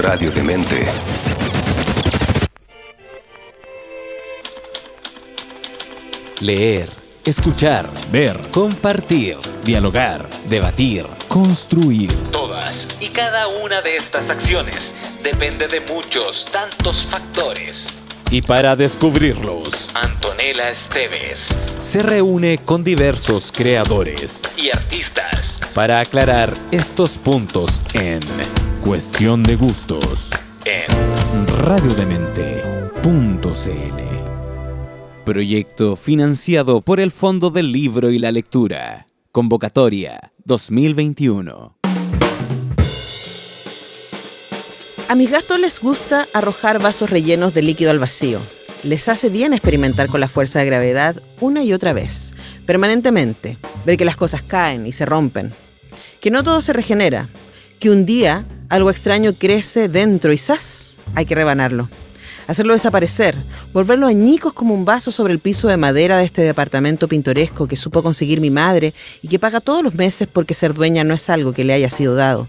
Radio Demente. Leer, escuchar, ver, compartir, dialogar, debatir, construir. Todas y cada una de estas acciones depende de muchos, tantos factores. Y para descubrirlos, Antonella Esteves se reúne con diversos creadores y artistas para aclarar estos puntos en Cuestión de Gustos en radiodemente.cl. Proyecto financiado por el Fondo del Libro y la Lectura. Convocatoria 2021. A mis gatos les gusta arrojar vasos rellenos de líquido al vacío. Les hace bien experimentar con la fuerza de gravedad una y otra vez, permanentemente, ver que las cosas caen y se rompen, que no todo se regenera, que un día algo extraño crece dentro y ¡zas! hay que rebanarlo. Hacerlo desaparecer, volverlo añicos como un vaso sobre el piso de madera de este departamento pintoresco que supo conseguir mi madre y que paga todos los meses porque ser dueña no es algo que le haya sido dado.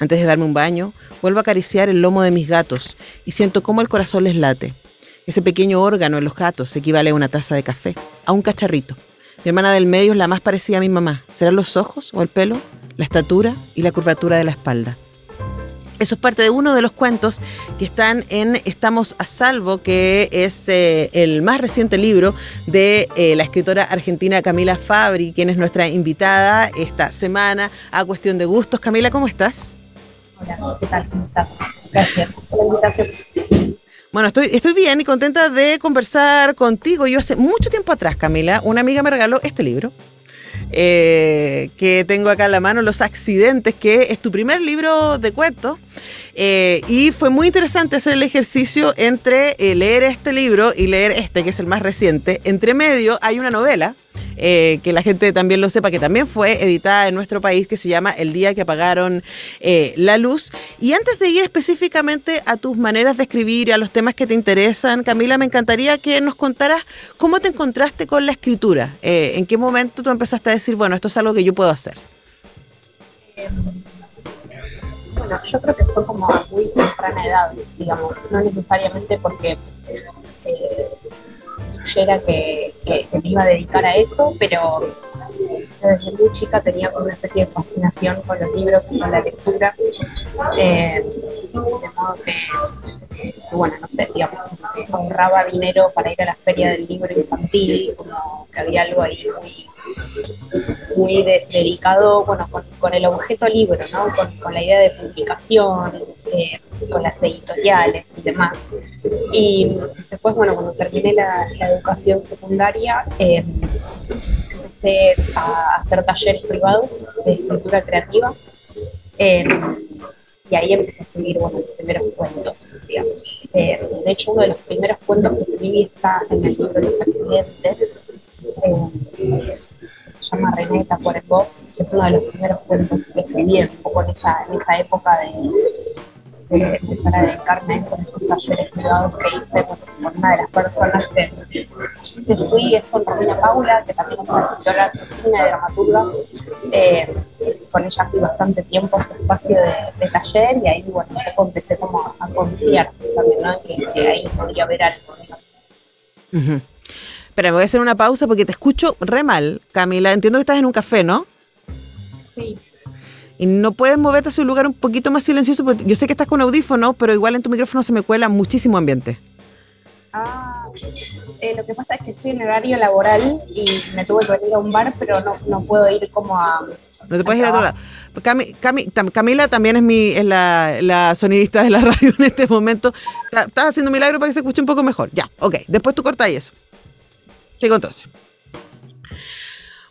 Antes de darme un baño, vuelvo a acariciar el lomo de mis gatos y siento cómo el corazón les late. Ese pequeño órgano en los gatos equivale a una taza de café, a un cacharrito. Mi hermana del medio es la más parecida a mi mamá. ¿Serán los ojos o el pelo? La estatura y la curvatura de la espalda. Eso es parte de uno de los cuentos que están en Estamos a Salvo, que es eh, el más reciente libro de eh, la escritora argentina Camila Fabri, quien es nuestra invitada esta semana a Cuestión de Gustos. Camila, ¿cómo estás? Hola, ¿qué tal? ¿Cómo estás? Gracias por la invitación. Bueno, estoy, estoy bien y contenta de conversar contigo. Yo hace mucho tiempo atrás, Camila, una amiga me regaló este libro. Eh, que tengo acá en la mano, Los Accidentes, que es tu primer libro de cuentos. Eh, y fue muy interesante hacer el ejercicio entre eh, leer este libro y leer este, que es el más reciente. Entre medio hay una novela, que la gente también lo sepa, que también fue editada en nuestro país, que se llama El día que apagaron la luz. Y antes de ir específicamente a tus maneras de escribir y a los temas que te interesan, Camila, me encantaría que nos contaras cómo te encontraste con la escritura. ¿En qué momento tú empezaste a decir, bueno, esto es algo que yo puedo hacer? Bueno, yo creo que fue como muy temprana edad, digamos, no necesariamente porque eh, creyera que, que- me iba a dedicar a eso, pero desde muy chica tenía como una especie de fascinación con los libros y con la lectura, eh, de modo que, bueno, no sé, digamos, ahorraba dinero para ir a la feria del libro infantil, como que había algo ahí muy muy de- dedicado bueno, con, con el objeto libro, ¿no? con, con la idea de publicación, eh, con las editoriales y demás. Y después, bueno, cuando terminé la, la educación secundaria, eh, empecé a hacer talleres privados de escritura creativa. eh, y ahí empecé a escribir bueno, mis primeros cuentos, digamos. Eh, de hecho, uno de los primeros cuentos que escribí está en el libro Los Accidentes. eh, se llama René Tacuarembó, que es uno de los primeros cuentos que escribí en esa, en esa época de, de empezar a dedicarme a estos talleres privados que hice con, una de las personas que, que fui, es con Romina Paula, que también es una escritora argentina y dramaturga. Eh, con ella fui bastante tiempo su espacio de, taller y ahí, bueno, empecé como a confiar también, ¿no? Que, ahí podría haber algo. Ujú. Espera, me voy a hacer una pausa porque te escucho re mal, Camila. Entiendo que estás en un café, ¿no? Sí, Y no puedes moverte hacia un lugar un poquito más silencioso, porque yo sé que estás con audífono, pero igual en tu micrófono se me cuela muchísimo ambiente. Ah, eh, lo que pasa es que estoy en horario laboral y me tuve que venir a un bar, pero no, no puedo ir como a... No te puedes ir a otro lado. Cami- Cami- tam- Camila también es, mi, es la, la sonidista de la radio en este momento. Estás haciendo un milagro para que se escuche un poco mejor. Ya, ok. Después tú cortas eso. Sigo entonces.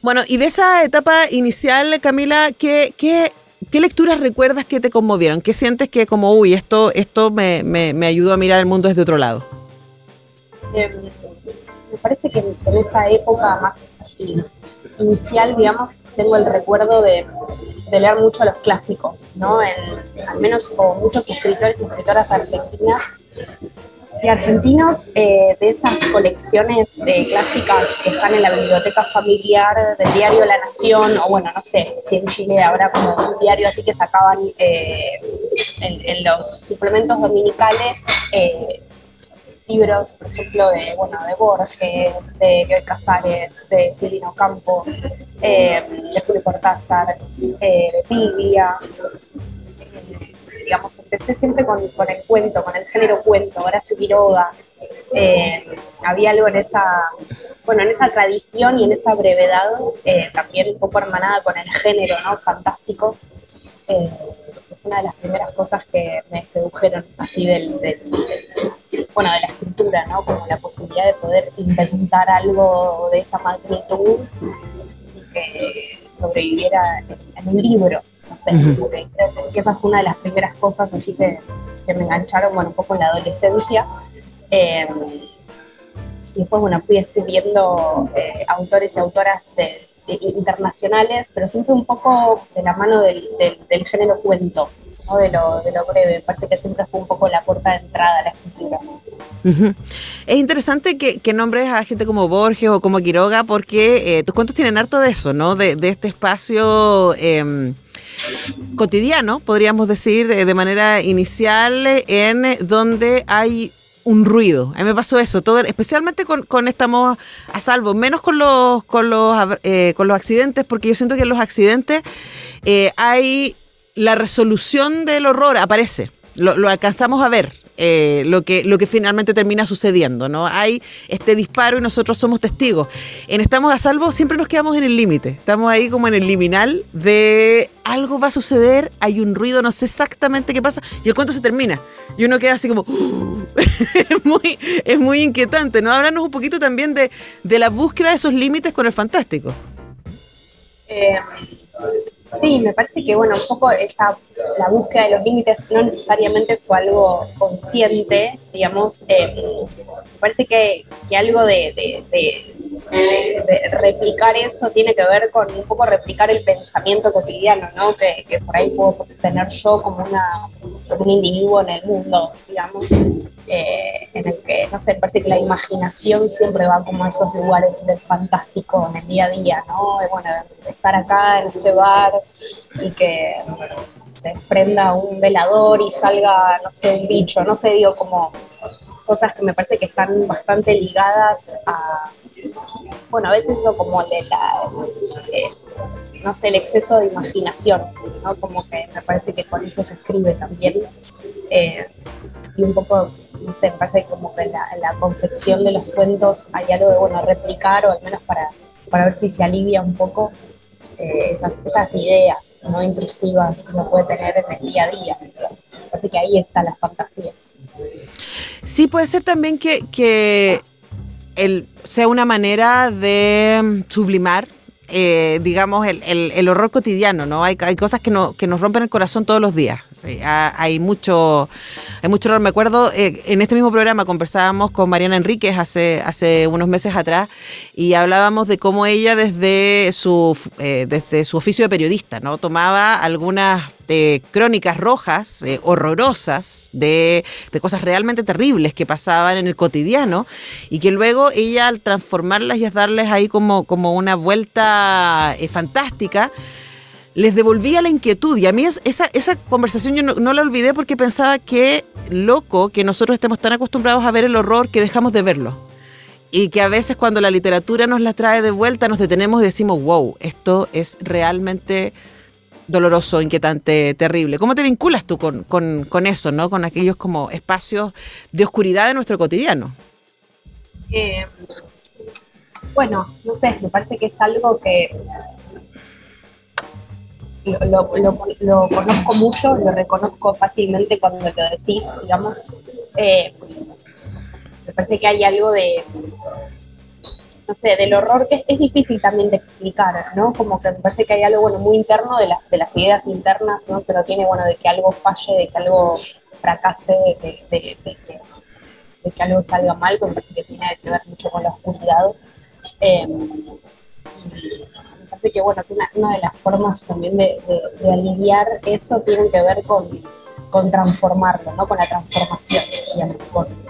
Bueno, y de esa etapa inicial, Camila, ¿qué, qué, qué lecturas recuerdas que te conmovieron? ¿Qué sientes que como, uy, esto, esto me, me, me ayudó a mirar el mundo desde otro lado? eh, me parece que en, esa época más in- inicial, digamos, tengo el recuerdo de, de leer mucho los clásicos, ¿no? Al menos con muchos escritores y escritoras argentinas y argentinos eh, de esas colecciones eh, clásicas que están en la biblioteca familiar del diario La Nación, o bueno, no sé si en Chile habrá como un diario así que sacaban eh, en, los suplementos dominicales libros, por ejemplo, de, bueno, de Borges, de Bioy Casares, de Silvino Campo, de Julio Cortázar, de Biblia. Eh, digamos, empecé siempre con, con, el cuento, con el género cuento, Horacio Quiroga. había algo en esa, bueno, en esa tradición y en esa brevedad, también un poco hermanada con el género, ¿no? Fantástico. es una de las primeras cosas que me sedujeron así del bueno, de la escritura, ¿no? Como la posibilidad de poder inventar algo de esa magnitud y que sobreviviera en, un libro. No que, esa fue una de las primeras cosas así que, que me engancharon, bueno, un poco en la adolescencia. Eh, y después, bueno, fui escribiendo eh, autores y autoras internacionales, pero siempre un poco de la mano del, del género cuento de, lo, de lo breve. Me parece que siempre fue un poco la puerta de entrada a la escritura. Es interesante que, nombres a gente como Borges o como Quiroga, porque eh, tus cuentos tienen harto de eso, ¿no? De, este espacio. Em, cotidiano, podríamos decir, eh, de manera inicial, en donde hay un ruido. A mí me pasó eso, todo, especialmente con, Estamos a Salvo, menos con los, con los, eh, con los accidentes, porque yo siento que en los accidentes hay la resolución del horror aparece. Lo, alcanzamos a ver, eh, lo, que, lo que finalmente termina sucediendo, ¿no? Hay este disparo y nosotros somos testigos. En Estamos a Salvo siempre nos quedamos en el límite, estamos ahí como en el liminal de algo va a suceder, hay un ruido, no sé exactamente qué pasa, y el cuento se termina. Y uno queda así como, es, muy, es muy inquietante, ¿no? Háblanos un poquito también de, de la búsqueda de esos límites con el fantástico. Eh, Sí, me parece que, bueno, un poco esa, la búsqueda de los límites no necesariamente fue algo consciente, digamos, eh, me parece que, que algo de, de, replicar eso tiene que ver con un poco replicar el pensamiento cotidiano, ¿no? Que, que por ahí puedo tener yo como, una, como un individuo en el mundo, digamos, eh, en el que, no sé, parece que la imaginación siempre va como a esos lugares del fantástico en el día a día, ¿no? De, bueno, de estar acá en este bar y que se prenda un velador y salga, no sé, un bicho, no sé, digo, como cosas que me parece que están bastante ligadas a, bueno, a veces eso como la, eh, no sé, el exceso de imaginación, ¿no? Como que me parece que con eso se escribe también. Eh, y un poco, no sé, me parece como que en la, confección de los cuentos hay algo de, bueno, replicar o al menos para, para ver si se alivia un poco eh, esas, esas, ideas no intrusivas que uno puede tener en el día a día. Así que ahí está la fantasía. Sí, puede ser también que, que el, sea una manera de sublimar eh, digamos, el, el, horror cotidiano, ¿no? Hay, hay cosas que, no, que nos rompen el corazón todos los días. hay, mucho, hay mucho horror. Me acuerdo, eh, en este mismo programa conversábamos con Mariana Enríquez hace, hace unos meses atrás y hablábamos de cómo ella desde su, eh, desde su oficio de periodista, ¿no? Tomaba algunas crónicas rojas, eh, horrorosas, de, cosas realmente terribles que pasaban en el cotidiano y que luego ella al transformarlas y darles ahí como, como una vuelta eh, fantástica, les devolvía la inquietud. Y a mí esa, esa conversación yo no, la olvidé porque pensaba que loco que nosotros estemos tan acostumbrados a ver el horror que dejamos de verlo. Y que a veces cuando la literatura nos la trae de vuelta nos detenemos y decimos, wow, esto es realmente doloroso, inquietante, terrible. ¿Cómo te vinculas tú con, con, eso, ¿no? con aquellos como espacios de oscuridad de nuestro cotidiano? Eh, bueno, no sé, me parece que es algo que lo, conozco mucho, lo reconozco fácilmente cuando lo decís, digamos. Eh, me parece que hay algo de, no sé, del horror que es, difícil también de explicar, ¿no? Como que me parece que hay algo, bueno, muy interno de las, de las ideas internas, ¿no? Pero tiene, bueno, de que algo falle, de que algo fracase, de, que algo salga mal, que me parece que tiene que ver mucho con la oscuridad. Eh, me parece que, bueno, que una, de las formas también de, aliviar eso tiene que ver con, con transformarlo, ¿no? Con la transformación, digamos,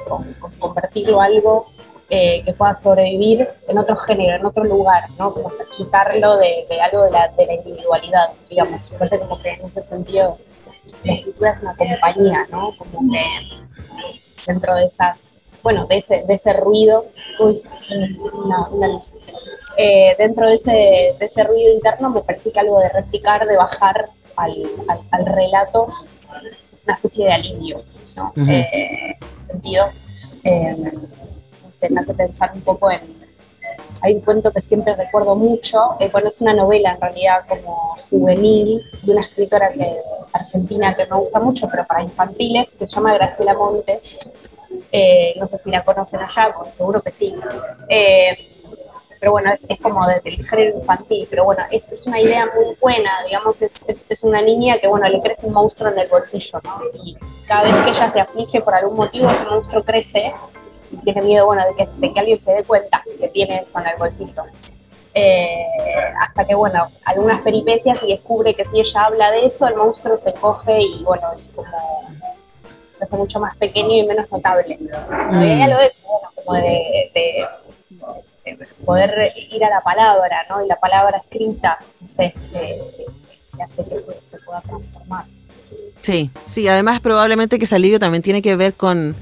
con, con convertirlo algo eh, que pueda sobrevivir en otro género, en otro lugar, ¿no? Como quitarlo de, algo de la, de la, individualidad, digamos. Parece como que en ese sentido la escritura es una compañía, ¿no? Como que dentro de esas, bueno, de ese, de ese ruido, pues una, luz. Eh, dentro de ese, de ese ruido interno me parece que algo de replicar, de bajar al, al, relato, es una especie de alivio, ¿no? Eh, sentido, eh, me hace pensar un poco en hay un cuento que siempre recuerdo mucho, eh, bueno, es una novela en realidad como juvenil de una escritora que, argentina que me gusta mucho, pero para infantiles, que se llama Graciela Montes. Eh, no sé si la conocen allá, pues seguro que sí. Eh, pero bueno, es, como del género infantil, pero bueno, es, es una idea muy buena, digamos, es, es, una niña que, bueno, le crece un monstruo en el bolsillo, ¿no? Y cada vez que ella se aflige por algún motivo, ese monstruo crece tiene miedo, bueno, de que, de que alguien se dé cuenta que tiene eso en el bolsillo. Eh, hasta que, bueno, algunas peripecias y descubre que si ella habla de eso, el monstruo se coge y, bueno, como se hace mucho más pequeño y menos notable. Mm. Y ella lo es, bueno, como de, de, poder ir a la palabra, ¿no? Y la palabra escrita, no sé, que hace que eso se pueda transformar. Sí, sí, además probablemente que ese alivio también tiene que ver con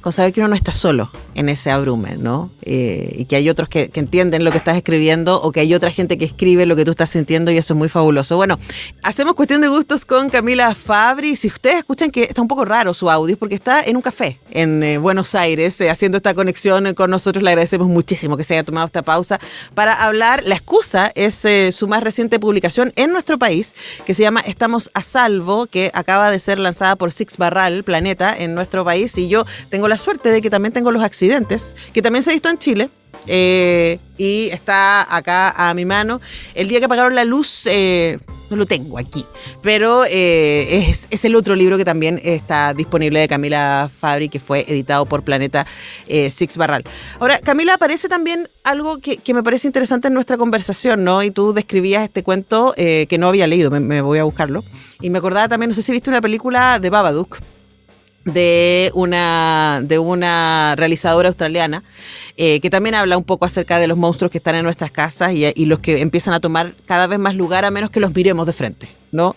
con saber que uno no está solo en ese abrume, ¿no? Eh, y que hay otros que, entienden lo que estás escribiendo o que hay otra gente que escribe lo que tú estás sintiendo y eso es muy fabuloso. Bueno, hacemos cuestión de gustos con Camila Fabri. Si ustedes escuchan que está un poco raro su audio, porque está en un café en eh, Buenos Aires eh, haciendo esta conexión con nosotros. Le agradecemos muchísimo que se haya tomado esta pausa para hablar. La excusa es su más reciente publicación en nuestro país que se llama Estamos a Salvo, que acaba de ser lanzada por Six Barral Planeta en nuestro país y yo tengo la suerte de que también tengo los accidentes, que también se visto en Chile. Eh, y está acá a mi mano. El día que apagaron la luz, eh, no lo tengo aquí, pero eh, es, es, el otro libro que también está disponible de Camila Fabri, que fue editado por Planeta Six Barral. Ahora, Camila, aparece también algo que, que, me parece interesante en nuestra conversación, ¿no? Y tú describías este cuento que no había leído, me, me voy a buscarlo. Y me acordaba también, no sé si viste una película de Babadook de una, de una realizadora australiana eh, que también habla un poco acerca de los monstruos que están en nuestras casas y, y, los que empiezan a tomar cada vez más lugar a menos que los miremos de frente, ¿no?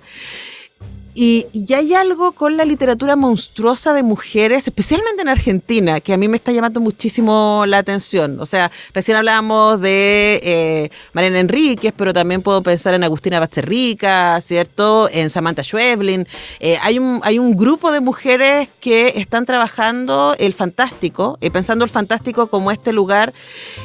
Y, hay algo con la literatura monstruosa de mujeres, especialmente en Argentina, que a mí me está llamando muchísimo la atención. O sea, recién hablábamos de eh, Mariana Enríquez, pero también puedo pensar en Agustina Bacherrica, ¿cierto? En Samantha Schweblin. Eh, hay, un, hay un grupo de mujeres que están trabajando el fantástico, y eh, pensando el fantástico como este lugar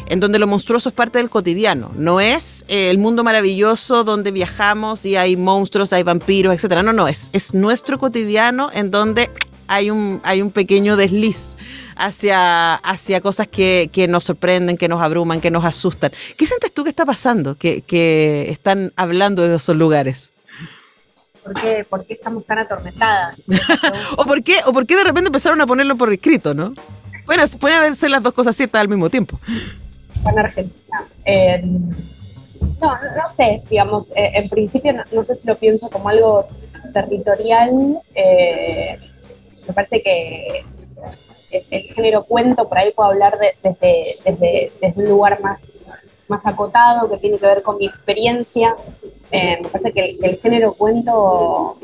en donde lo monstruoso es parte del cotidiano. No es el mundo maravilloso donde viajamos y hay monstruos, hay vampiros, etcétera. No, no, es es, nuestro cotidiano en donde hay un, hay un pequeño desliz hacia, hacia cosas que, nos sorprenden, que nos abruman, que nos asustan. ¿Qué sientes tú que está pasando, que, están hablando de esos lugares? ¿Por qué, ¿Por qué, estamos tan atormentadas? ¿O, por qué, ¿O por qué de repente empezaron a ponerlo por escrito, no? Bueno, pueden haberse las dos cosas ciertas al mismo tiempo. En Argentina. Eh, no, no sé, digamos, eh, en principio no, sé si lo pienso como algo territorial. Eh, me parece que el, género cuento, por ahí puedo hablar desde, desde, desde, un lugar más, más acotado, que tiene que ver con mi experiencia. Eh, me parece que el, género cuento,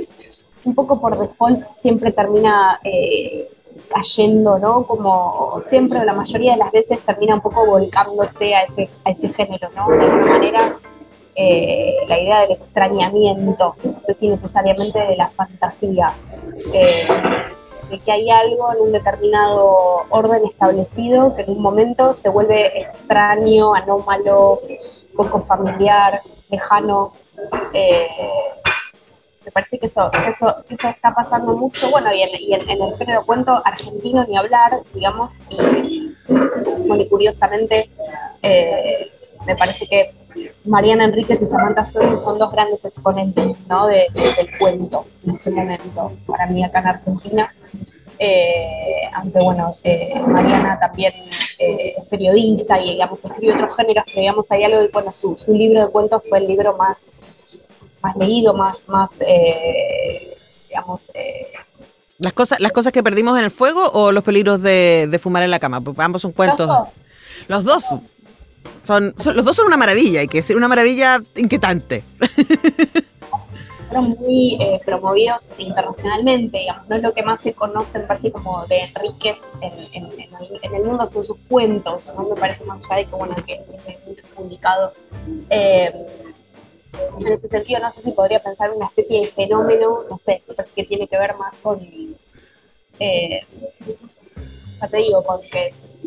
un poco por default, siempre termina cayendo, ¿no? Como siempre, la mayoría de las veces termina un poco volcándose a ese, a ese género, ¿no? De alguna manera, eh, la idea del extrañamiento, no sé si necesariamente de la fantasía, eh, de que hay algo en un determinado orden establecido que en un momento se vuelve extraño, anómalo, poco familiar, lejano. Eh, me parece que eso, eso, está pasando mucho, bueno, y en, el género cuento argentino ni hablar, digamos, y, curiosamente me parece que Mariana Enríquez y Samantha Flores son dos grandes exponentes ¿no? de, del cuento en ese momento, para mí acá en Argentina. Eh, aunque bueno, eh, Mariana también es periodista y digamos escribe otros géneros, pero digamos hay algo, bueno, su, su libro de cuentos fue el libro más más leído, más, más eh, digamos... Eh, ¿Las cosas, ¿Las cosas que perdimos en el fuego o los peligros de, fumar en la cama? Porque ambos son cuentos. Los dos. Son, los dos son una maravilla, hay que decir, una maravilla inquietante. fueron muy eh, promovidos internacionalmente, digamos, no es lo que más se conoce en sí como de Enríquez en, el, mundo, son sus cuentos, ¿no? me parece más allá de que, bueno, que tiene mucho publicado. Eh, en ese sentido, no sé si podría pensar una especie de fenómeno, no sé, que tiene que ver más con, eh, ya te digo, con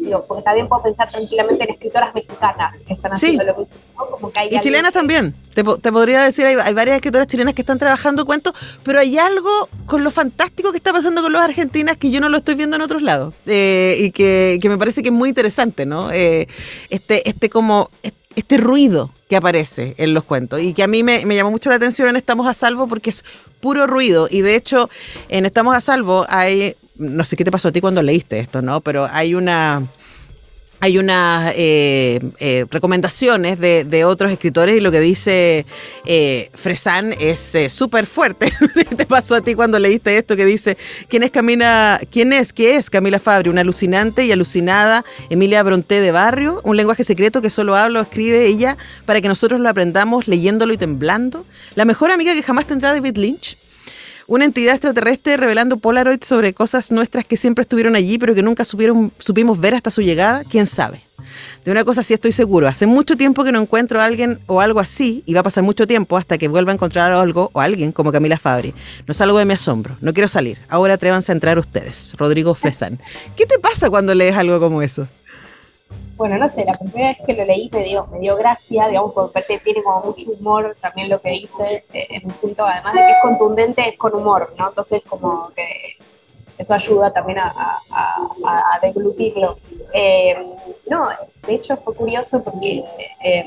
que porque también puedo pensar tranquilamente en escritoras mexicanas que están haciendo lo mismo. y chilenas también. Te, podría decir, hay, varias escritoras chilenas que están trabajando cuentos, pero hay algo con lo fantástico que está pasando con los argentinas que yo no lo estoy viendo en otros lados eh, y que, me parece que es muy interesante, ¿no? Eh, este, este como este ruido que aparece en los cuentos y que a mí me, me, llamó mucho la atención en Estamos a Salvo porque es puro ruido y de hecho en Estamos a Salvo hay no sé qué te pasó a ti cuando leíste esto, ¿no? Pero hay una hay unas eh, eh, recomendaciones de, otros escritores y lo que dice eh, Fresan es súper fuerte. ¿Qué te pasó a ti cuando leíste esto que dice quién es Camila, quién es, qué es Camila Fabri, una alucinante y alucinada Emilia Bronté de barrio, un lenguaje secreto que solo habla o escribe ella para que nosotros lo aprendamos leyéndolo y temblando. La mejor amiga que jamás tendrá David Lynch una entidad extraterrestre revelando Polaroids sobre cosas nuestras que siempre estuvieron allí, pero que nunca supimos ver hasta su llegada, quién sabe. De una cosa sí estoy seguro, hace mucho tiempo que no encuentro a alguien o algo así, y va a pasar mucho tiempo hasta que vuelva a encontrar algo o alguien como Camila Fabri. No salgo de mi asombro, no quiero salir. Ahora atrévanse a entrar ustedes. Rodrigo Fresan. ¿Qué te pasa cuando lees algo como eso? Bueno, no sé, la primera vez que lo leí me dio, me dio gracia, digamos, porque parece que tiene como mucho humor también lo que dice, eh, en un punto, además de que es contundente, es con humor, ¿no? Entonces, como que eso ayuda también a, deglutirlo. Eh, no, de hecho fue curioso porque eh,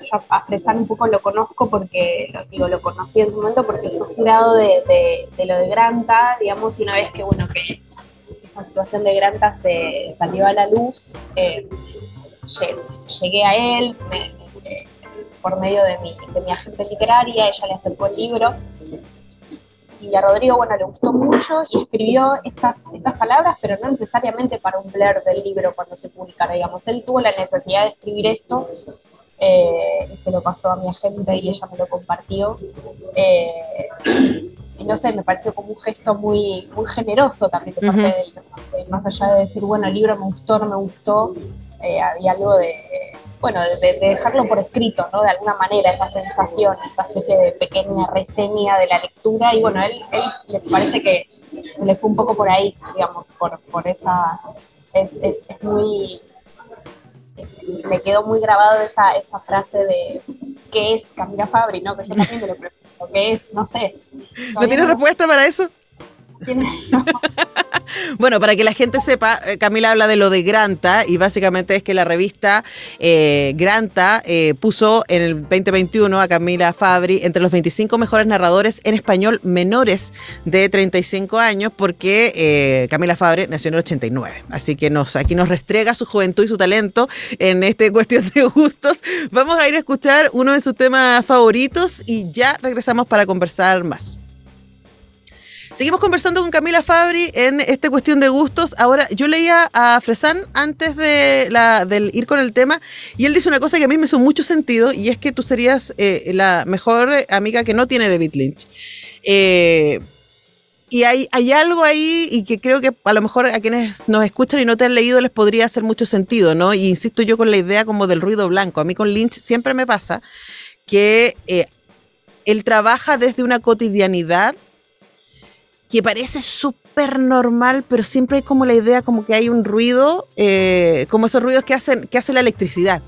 yo a Fresan un poco lo conozco porque, lo, digo, lo conocí en su momento porque fue jurado de, de, lo de Granta, digamos, y una vez que, bueno, que esta situación de Granta se salió a la luz, eh, llegué a él por medio de mi, de mi agente literaria, ella le acercó el libro y a Rodrigo, bueno, le gustó mucho y escribió estas, estas palabras, pero no necesariamente para un blur del libro cuando se publicara, digamos. Él tuvo la necesidad de escribir esto eh, y se lo pasó a mi agente y ella me lo compartió. Eh, y no sé, me pareció como un gesto muy, muy generoso también de parte de él, más allá de decir, bueno, el libro me gustó, no me gustó, eh, había algo de, bueno, de, dejarlo por escrito, ¿no? De alguna manera, esa sensación, esa especie de pequeña reseña de la lectura, y bueno, él, él le parece que se le fue un poco por ahí, digamos, por, por esa, es, es, es muy, me quedó muy grabado esa, esa frase de ¿qué es Camila Fabri? ¿no? Que yo también me lo pregunto, ¿qué es? No sé. ¿No tienes respuesta para eso? bueno, para que la gente sepa, eh, Camila habla de lo de Granta y básicamente es que la revista eh, Granta eh, puso en el 2021 a Camila Fabri entre los 25 mejores narradores en español menores de 35 años porque Camila Fabri nació en el 89. Así que nos, aquí nos restrega su juventud y su talento en esta cuestión de gustos. Vamos a ir a escuchar uno de sus temas favoritos y ya regresamos para conversar más. Seguimos conversando con Camila Fabri en esta cuestión de gustos. Ahora, yo leía a Fresan antes de del ir con el tema y él dice una cosa que a mí me hizo mucho sentido y es que tú serías eh, la mejor amiga que no tiene David Lynch. Eh, y hay, hay algo ahí y que creo que a lo mejor a quienes nos escuchan y no te han leído les podría hacer mucho sentido, ¿no? Y insisto yo con la idea como del ruido blanco. A mí con Lynch siempre me pasa que eh, él trabaja desde una cotidianidad que parece súper normal, pero siempre hay como la idea como que hay un ruido, eh, como esos ruidos que hacen que hace la electricidad,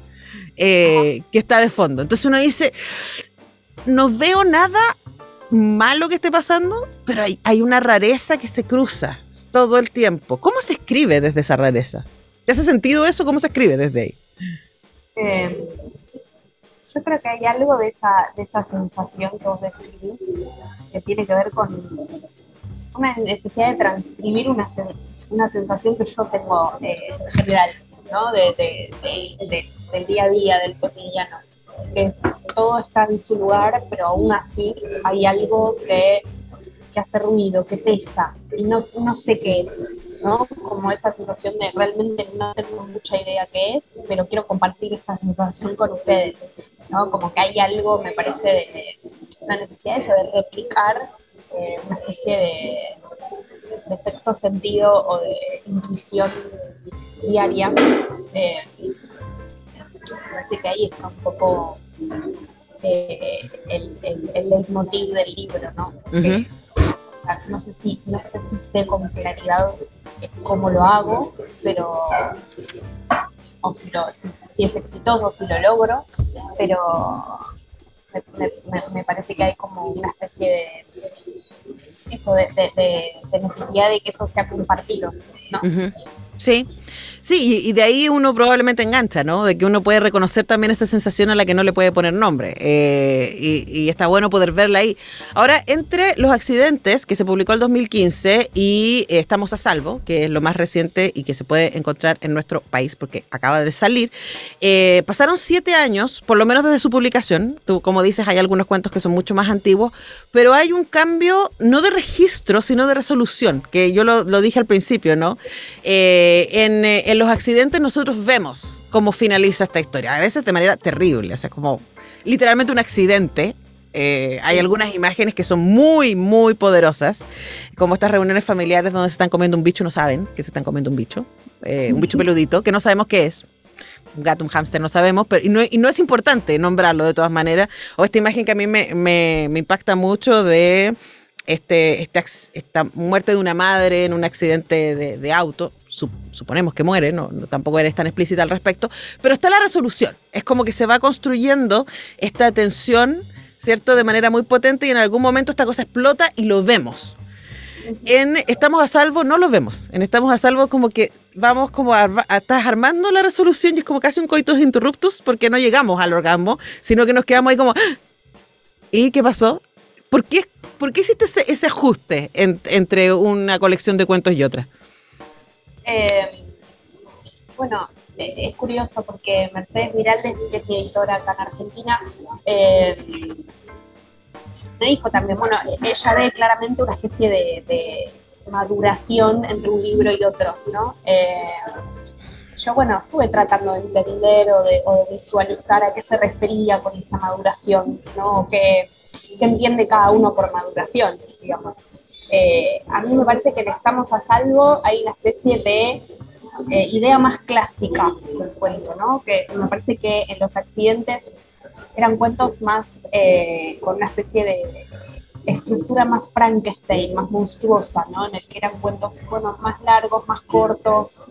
eh, que está de fondo. Entonces uno dice, no veo nada malo que esté pasando, pero hay, hay una rareza que se cruza todo el tiempo. ¿Cómo se escribe desde esa rareza? ¿Te hace sentido eso? ¿Cómo se escribe desde ahí? Eh, yo creo que hay algo de esa, de esa sensación que vos describís que tiene que ver con una necesidad de transcribir una, una sensación que yo tengo eh, en general, ¿no? De, del día a día, del cotidiano. Que es, todo está en su lugar, pero aún así hay algo que, que hace ruido, que pesa, y no, no sé qué es, ¿no? Como esa sensación de realmente no tengo mucha idea qué es, pero quiero compartir esta sensación con ustedes, ¿no? Como que hay algo, me parece, de, la necesidad de saber replicar eh, una especie de, de, sexto sentido o de intuición diaria. Eh, parece que ahí está un poco eh, el, el, el leitmotiv del libro, ¿no? no sé si no sé si sé con claridad cómo lo hago, pero o si, lo, si, es exitoso, si lo logro, pero me, parece que hay como una especie de eso de, necesidad de que eso sea compartido, ¿no? Sí. Sí, y, de ahí uno probablemente engancha, ¿no? De que uno puede reconocer también esa sensación a la que no le puede poner nombre. Eh, y, está bueno poder verla ahí. Ahora, entre los accidentes que se publicó el 2015 y Estamos a Salvo, que es lo más reciente y que se puede encontrar en nuestro país porque acaba de salir, eh, pasaron siete años, por lo menos desde su publicación. Tú, como dices, hay algunos cuentos que son mucho más antiguos, pero hay un cambio no de registro, sino de resolución, que yo lo, dije al principio, ¿no? Eh, en, en los accidentes nosotros vemos cómo finaliza esta historia. A veces de manera terrible, o sea, como literalmente un accidente. Eh, hay algunas imágenes que son muy, muy poderosas, como estas reuniones familiares donde se están comiendo un bicho, no saben que se están comiendo un bicho, eh, un bicho peludito, que no sabemos qué es. Un gato, un hámster, no sabemos, pero y no, es importante nombrarlo de todas maneras. O esta imagen que a mí me, me, me impacta mucho de este, este, esta muerte de una madre en un accidente de, auto, suponemos que muere, no, tampoco eres tan explícita al respecto, pero está la resolución. Es como que se va construyendo esta tensión, ¿cierto? De manera muy potente y en algún momento esta cosa explota y lo vemos. En Estamos a Salvo no lo vemos. En Estamos a Salvo como que vamos como a, estás armando la resolución y es como casi un coitus interruptus porque no llegamos al orgasmo, sino que nos quedamos ahí como... ¡Ah! ¿Y qué pasó? ¿Por qué ¿Por qué hiciste ese, ajuste entre una colección de cuentos y otra? Eh, bueno, eh, es curioso porque Mercedes Miraldes, que es mi editora acá en Argentina, eh, me dijo también, bueno, ella ve claramente una especie de, maduración entre un libro y otro, ¿no? yo, bueno, estuve tratando de entender o de, visualizar a qué se refería con esa maduración, ¿no? Que qué entiende cada uno por maduración, digamos. Eh, a mí me parece que en Estamos a Salvo hay una especie de eh, idea más clásica del cuento, ¿no? Que me parece que en los accidentes eran cuentos más eh, con una especie de estructura más Frankenstein, más monstruosa, ¿no? En el que eran cuentos bueno, más largos, más cortos,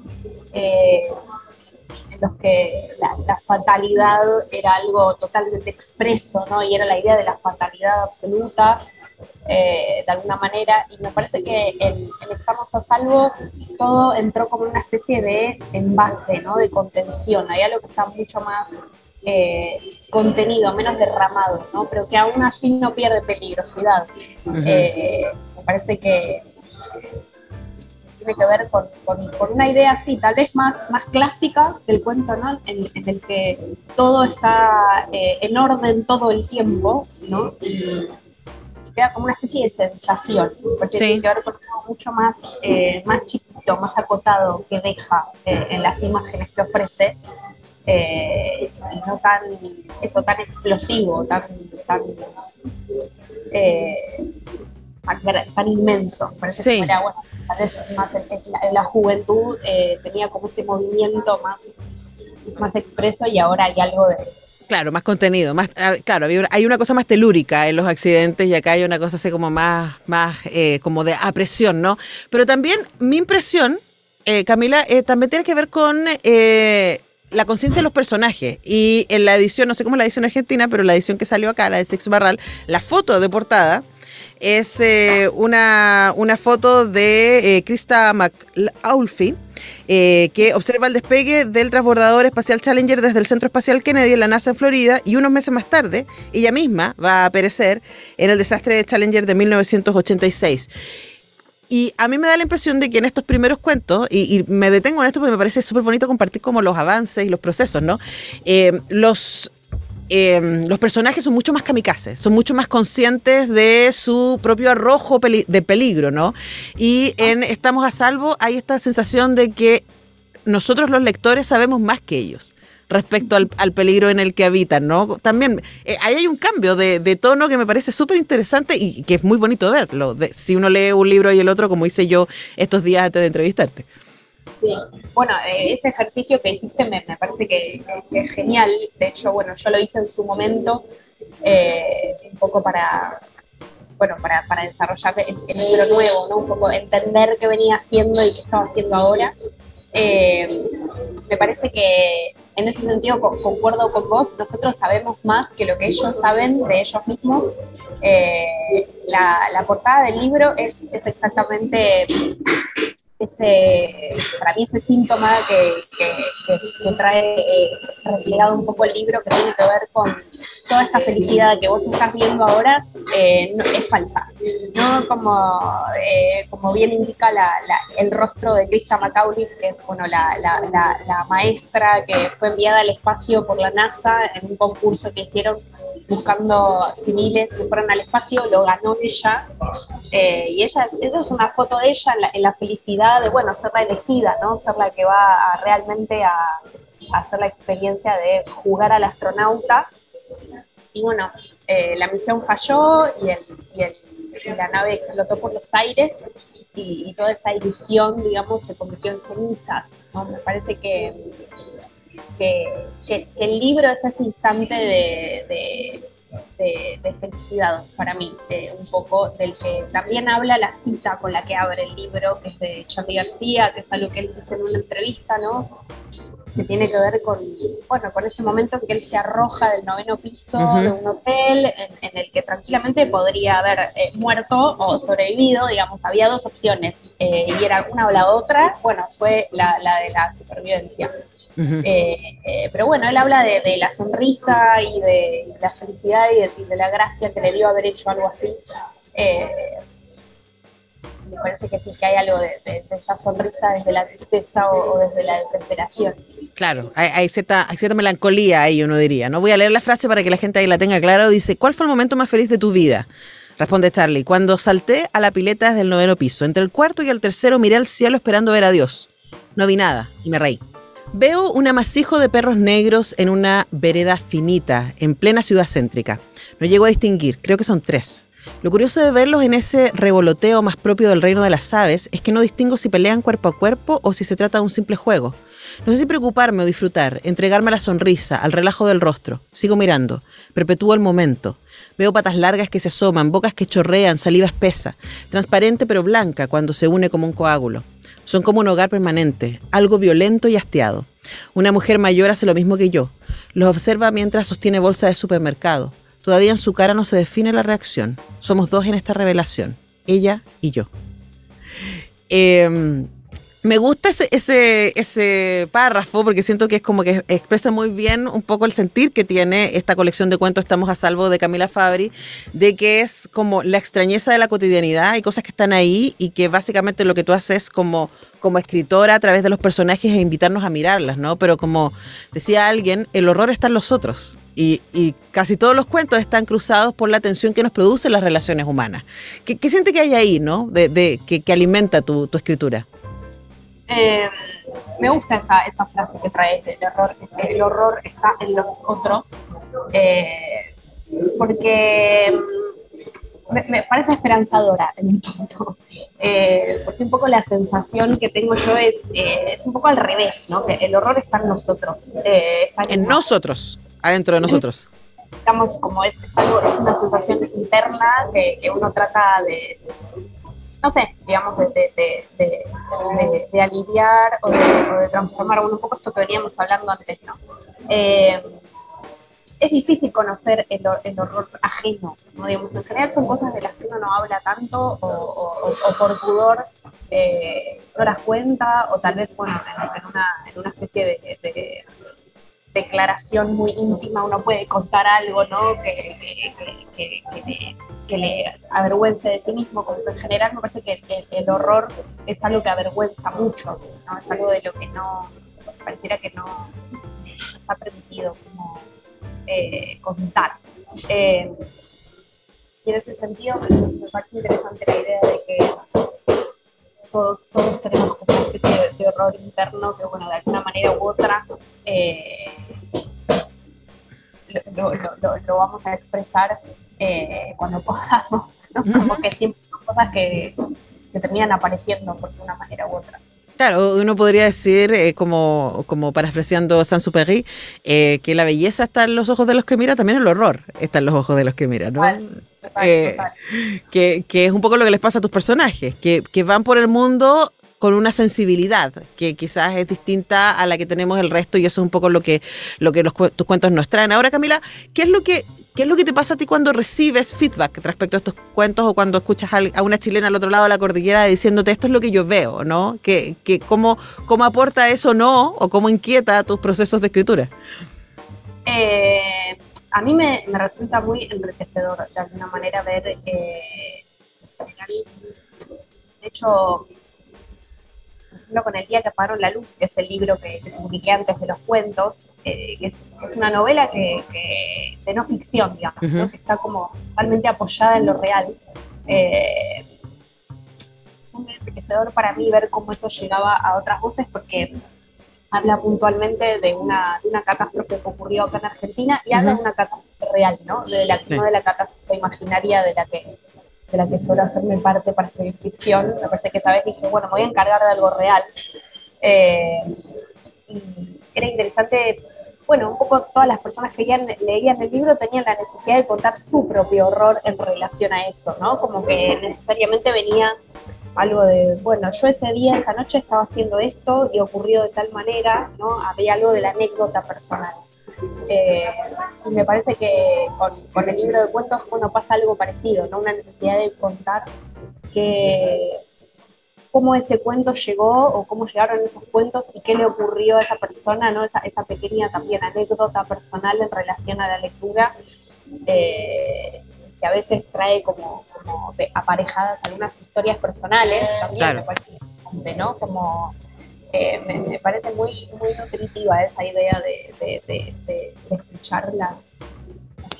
en los que la, fatalidad era algo totalmente expreso, ¿no? Y era la idea de la fatalidad absoluta, eh, de alguna manera, y me parece que en, Estamos a Salvo todo entró como una especie de envase, ¿no? De contención, hay algo que está mucho más eh, contenido, menos derramado, ¿no? Pero que aún así no pierde peligrosidad. Eh, me parece que tiene que ver con, una idea así, tal vez más, más clásica del cuento, ¿no? En, el que todo está eh, en orden todo el tiempo, ¿no? Y, queda como una especie de sensación, porque tiene que ver con algo mucho más, eh, más chiquito, más acotado que deja eh, en las imágenes que ofrece. y no tan eso tan explosivo tan tan tan inmenso. Parece que era, bueno, más en, la, juventud eh, tenía como ese movimiento más, más expreso y ahora hay algo de, Claro, más contenido, más claro, hay una cosa más telúrica en los accidentes y acá hay una cosa así como más, más eh, como de apresión, ¿no? Pero también mi impresión, eh, Camila, también tiene que ver con la conciencia de los personajes. Y en la edición, no sé cómo es la edición argentina, pero la edición que salió acá, la de Sex Barral, la foto de portada es eh, una, foto de eh, Krista McAuliffe, eh, que observa el despegue del transbordador espacial Challenger desde el Centro Espacial Kennedy en la NASA en Florida y unos meses más tarde ella misma va a perecer en el desastre de Challenger de 1986. Y a mí me da la impresión de que en estos primeros cuentos, y, me detengo en esto porque me parece súper bonito compartir como los avances y los procesos, ¿no? los Em, los personajes son mucho más kamikazes, son mucho más conscientes de su propio arrojo de peligro, ¿no? Y en Estamos a Salvo hay esta sensación de que nosotros los lectores sabemos más que ellos. respecto al, peligro en el que habitan, ¿no? También eh, ahí hay un cambio de, tono que me parece súper interesante y que es muy bonito verlo. si uno lee un libro y el otro, como hice yo estos días antes de entrevistarte. Sí, bueno, eh, ese ejercicio que hiciste me, parece que, es genial. De hecho, bueno, yo lo hice en su momento, eh, un poco para, bueno, para, para desarrollar el, libro nuevo, ¿no? Un poco entender qué venía haciendo y qué estaba haciendo ahora. Eh, me parece que en ese sentido concuerdo con vos, nosotros sabemos más que lo que ellos saben de ellos mismos. la, la, portada del libro es, es exactamente ese, para mí ese síntoma que, trae eh, reflejado un poco el libro que tiene que ver con toda esta felicidad que vos estás viendo ahora eh, es falsa. ¿no? Como, eh, como bien indica la, el rostro de Krista McAuliffe, que es bueno, la, la, maestra que fue enviada al espacio por la NASA en un concurso que hicieron buscando civiles que fueran al espacio, lo ganó ella. y ella, esa es una foto de ella en la felicidad de, bueno, ser la elegida, ¿no? Ser la que va realmente a, hacer la experiencia de jugar al astronauta. Y bueno, eh, la misión falló y, el, la nave explotó por los aires y, toda esa ilusión, digamos, se convirtió en cenizas. Me parece que, que, el libro es ese instante de de, felicidad para mí, un poco del que también habla la cita con la que abre el libro, que es de Charlie García, que es algo que él dice en una entrevista, ¿no? que tiene que ver con, bueno, con ese momento en que él se arroja del noveno piso de un hotel en, el que tranquilamente podría haber eh, muerto o sobrevivido, digamos, había dos opciones eh, y era una o la otra, bueno, fue la, la de la supervivencia. Eh, eh, pero bueno, él habla de, la sonrisa y de, la felicidad y de, la gracia que le dio haber hecho algo así. Eh, me parece que sí que hay algo de, esa sonrisa desde la tristeza o, desde la desesperación. Claro, hay, cierta, hay cierta melancolía ahí, uno diría. No voy a leer la frase para que la gente ahí la tenga claro. Dice, ¿cuál fue el momento más feliz de tu vida? Responde Charlie, cuando salté a la pileta desde el noveno piso. Entre el cuarto y el tercero miré al cielo esperando ver a Dios. No vi nada y me reí. Veo un amasijo de perros negros en una vereda finita, en plena ciudad céntrica. No llego a distinguir, creo que son tres. Lo curioso de verlos en ese revoloteo más propio del reino de las aves es que no distingo si pelean cuerpo a cuerpo o si se trata de un simple juego. No sé si preocuparme o disfrutar, entregarme a la sonrisa, al relajo del rostro. Sigo mirando, perpetúo el momento. Veo patas largas que se asoman, bocas que chorrean, saliva espesa, transparente pero blanca cuando se une como un coágulo. Son como un hogar permanente, algo violento y hastiado. Una mujer mayor hace lo mismo que yo. Los observa mientras sostiene bolsa de supermercado. Todavía en su cara no se define la reacción. Somos dos en esta revelación, ella y yo. Eh, me gusta ese, párrafo porque siento que es como que expresa muy bien un poco el sentir que tiene esta colección de cuentos Estamos a salvo de Camila Fabri, de que es como la extrañeza de la cotidianidad, hay cosas que están ahí y que básicamente lo que tú haces como, escritora a través de los personajes es invitarnos a mirarlas, ¿no? Pero como decía alguien, el horror está en los otros. Y, casi todos los cuentos están cruzados por la tensión que nos producen las relaciones humanas. ¿Qué, qué siente que hay ahí, no? De, que, alimenta tu escritura. Eh, me gusta esa, esa, frase que trae el horror, el horror está en los otros, eh, porque mm, me, parece esperanzadora en un punto, eh, porque un poco la sensación que tengo yo es, es un poco al revés, ¿no? que el horror está en nosotros. en nosotros, adentro de nosotros. Digamos, como es, es, algo, es una sensación interna que, que uno trata de, no sé, digamos, de, aliviar o de, transformar un poco esto que veníamos hablando antes, ¿no? Eh, es difícil conocer el, horror ajeno, ¿no? Digamos, en general son cosas de las que uno no habla tanto o, por pudor eh, no las cuenta o tal vez, bueno, en, una, en una especie de, declaración muy íntima uno puede contar algo, ¿no? Que, que, que le avergüence de sí mismo, como en general me parece que el, horror es algo que avergüenza mucho, ¿no? es algo de lo que no, pareciera que no, está permitido como eh, contar. Eh, y en ese sentido me, parece interesante la idea de que todos, todos tenemos como una especie de, horror interno que, bueno, de alguna manera u otra eh, lo, lo, vamos a expresar eh, cuando podamos, Como que siempre son cosas que, que terminan apareciendo por una manera u otra. Claro, uno podría decir, eh, como, como parafraseando Saint-Supéry, eh, que la belleza está en los ojos de los que mira, también el horror está en los ojos de los que mira, ¿no? Eh, que, que, es un poco lo que les pasa a tus personajes, que, que van por el mundo con una sensibilidad que quizás es distinta a la que tenemos el resto y eso es un poco lo que, lo que tus cuentos nos traen. Ahora, Camila, ¿qué es lo que ¿Qué es lo que te pasa a ti cuando recibes feedback respecto a estos cuentos o cuando escuchas a una chilena al otro lado de la cordillera diciéndote esto es lo que yo veo, ¿no? Que, que cómo, ¿Cómo aporta eso no o cómo inquieta tus procesos de escritura? Eh, a mí me, resulta muy enriquecedor de alguna manera ver, eh, de hecho, con El día que apagaron la luz, que es el libro que, que publiqué antes de los cuentos, eh, que es, una novela que, de no ficción, digamos, que está como totalmente apoyada en lo real. Eh, muy enriquecedor para mí ver cómo eso llegaba a otras voces, porque habla puntualmente de una, de una catástrofe que ocurrió acá en Argentina y habla de una catástrofe real, ¿no? De la, No de la catástrofe imaginaria de la que de la que suelo hacerme parte para escribir ficción. Me parece que esa vez dije, bueno, me voy a encargar de algo real. Eh, y era interesante, bueno, un poco todas las personas que leían el libro tenían la necesidad de contar su propio horror en relación a eso, ¿no? Como que necesariamente venía algo de, bueno, yo ese día, esa noche estaba haciendo esto y ocurrió de tal manera, ¿no? Había algo de la anécdota personal. Eh, y me parece que con, el libro de cuentos, bueno, pasa algo parecido, ¿no? Una necesidad de contar que cómo ese cuento llegó o cómo llegaron esos cuentos y qué le ocurrió a esa persona, ¿no? Esa, esa pequeña también anécdota personal en relación a la lectura, eh, que a veces trae como, aparejadas algunas historias personales, también me parece ¿no? Como eh, me, parece muy, muy nutritiva esa idea de, de, escuchar las,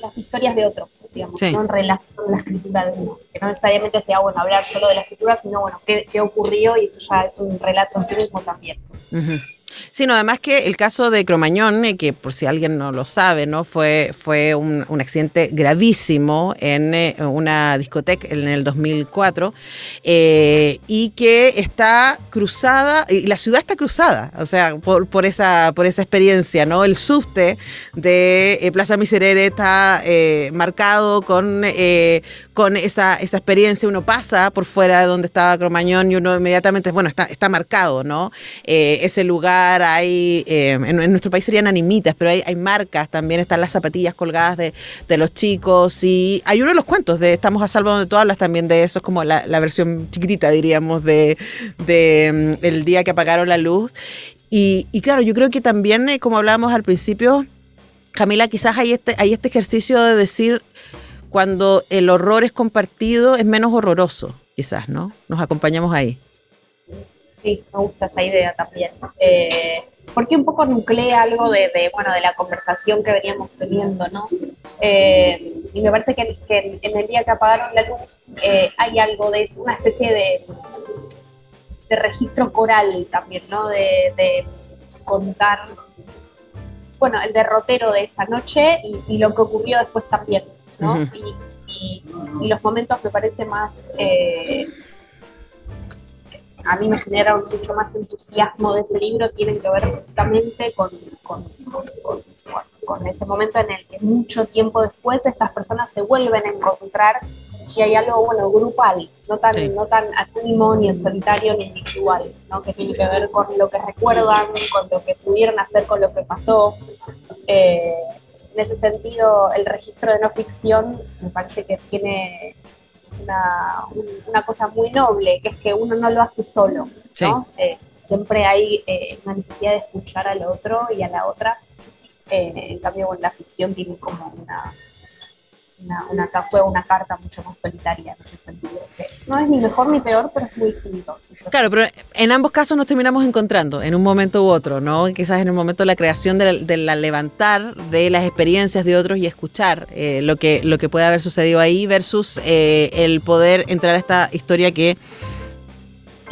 las historias de otros, digamos, no en relación con la escritura de uno. Que no necesariamente sea bueno hablar solo de la escritura, sino bueno, qué, qué ocurrió y eso ya es un relato en sí mismo también. Sino además que el caso de Cromañón, eh, que por si alguien no lo sabe, ¿no? Fue, fue un, accidente gravísimo en eh, una discoteca en el 2004 eh, y que está cruzada, y la ciudad está cruzada, o sea, por, por, esa, por esa experiencia, ¿no? El subte de Plaza Miserere está marcado con, con esa, esa experiencia, uno pasa por fuera de donde estaba Cromañón y uno inmediatamente, bueno, está, está marcado, ¿no? ese lugar hay, eh, en, nuestro país serían animitas, pero hay, hay, marcas, también están las zapatillas colgadas de, los chicos y hay uno de los cuentos de Estamos a salvo donde tú hablas también de eso, es como la, versión chiquitita, diríamos, de, mm, el día que apagaron la luz. Y, claro, yo creo que también, eh, como hablábamos al principio, Camila, quizás hay este, hay este ejercicio de decir cuando el horror es compartido es menos horroroso, quizás, ¿no? Nos acompañamos ahí sí, me gusta esa idea también. Eh, porque un poco nuclea algo de, bueno, de la conversación que veníamos teniendo, ¿no? Eh, y me parece que, en el día que apagaron la luz eh, hay algo de eso, una especie de, de registro coral también, ¿no? De, contar, bueno, el derrotero de esa noche y, lo que ocurrió después también, ¿no? y, los momentos me parece más a mí me genera mucho más entusiasmo de ese libro tienen que ver justamente con, con, ese momento en el que mucho tiempo después estas personas se vuelven a encontrar y hay algo bueno grupal, no tan, no tan anónimo, ni solitario, ni individual, ¿no? que tiene que ver con lo que recuerdan, con lo que pudieron hacer, con lo que pasó. Eh, en ese sentido, el registro de no ficción me parece que tiene una, una, cosa muy noble, que es que uno no lo hace solo, ¿no? Eh, siempre hay eh, una necesidad de escuchar al otro y a la otra. Eh, en cambio, la ficción tiene como una, una, una, fue una carta mucho más solitaria en ese sentido. no es ni mejor ni peor, pero es muy distinto. Claro, pero en ambos casos nos terminamos encontrando en un momento u otro, ¿no? Quizás en el momento de la creación de la, levantar de las experiencias de otros y escuchar eh, lo, que, lo que puede haber sucedido ahí versus eh, el poder entrar a esta historia que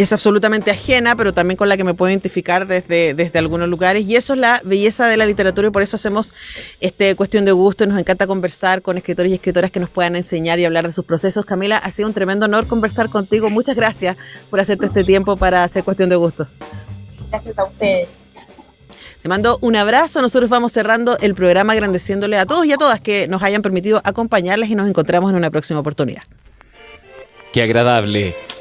es absolutamente ajena, pero también con la que me puedo identificar desde, desde algunos lugares. Y eso es la belleza de la literatura y por eso hacemos este cuestión de gusto y nos encanta conversar con escritores y escritoras que nos puedan enseñar y hablar de sus procesos. Camila, ha sido un tremendo honor conversar contigo. Muchas gracias por hacerte este tiempo para hacer cuestión de gustos. Gracias a ustedes. Te mando un abrazo. Nosotros vamos cerrando el programa agradeciéndole a todos y a todas que nos hayan permitido acompañarles y nos encontramos en una próxima oportunidad. Qué agradable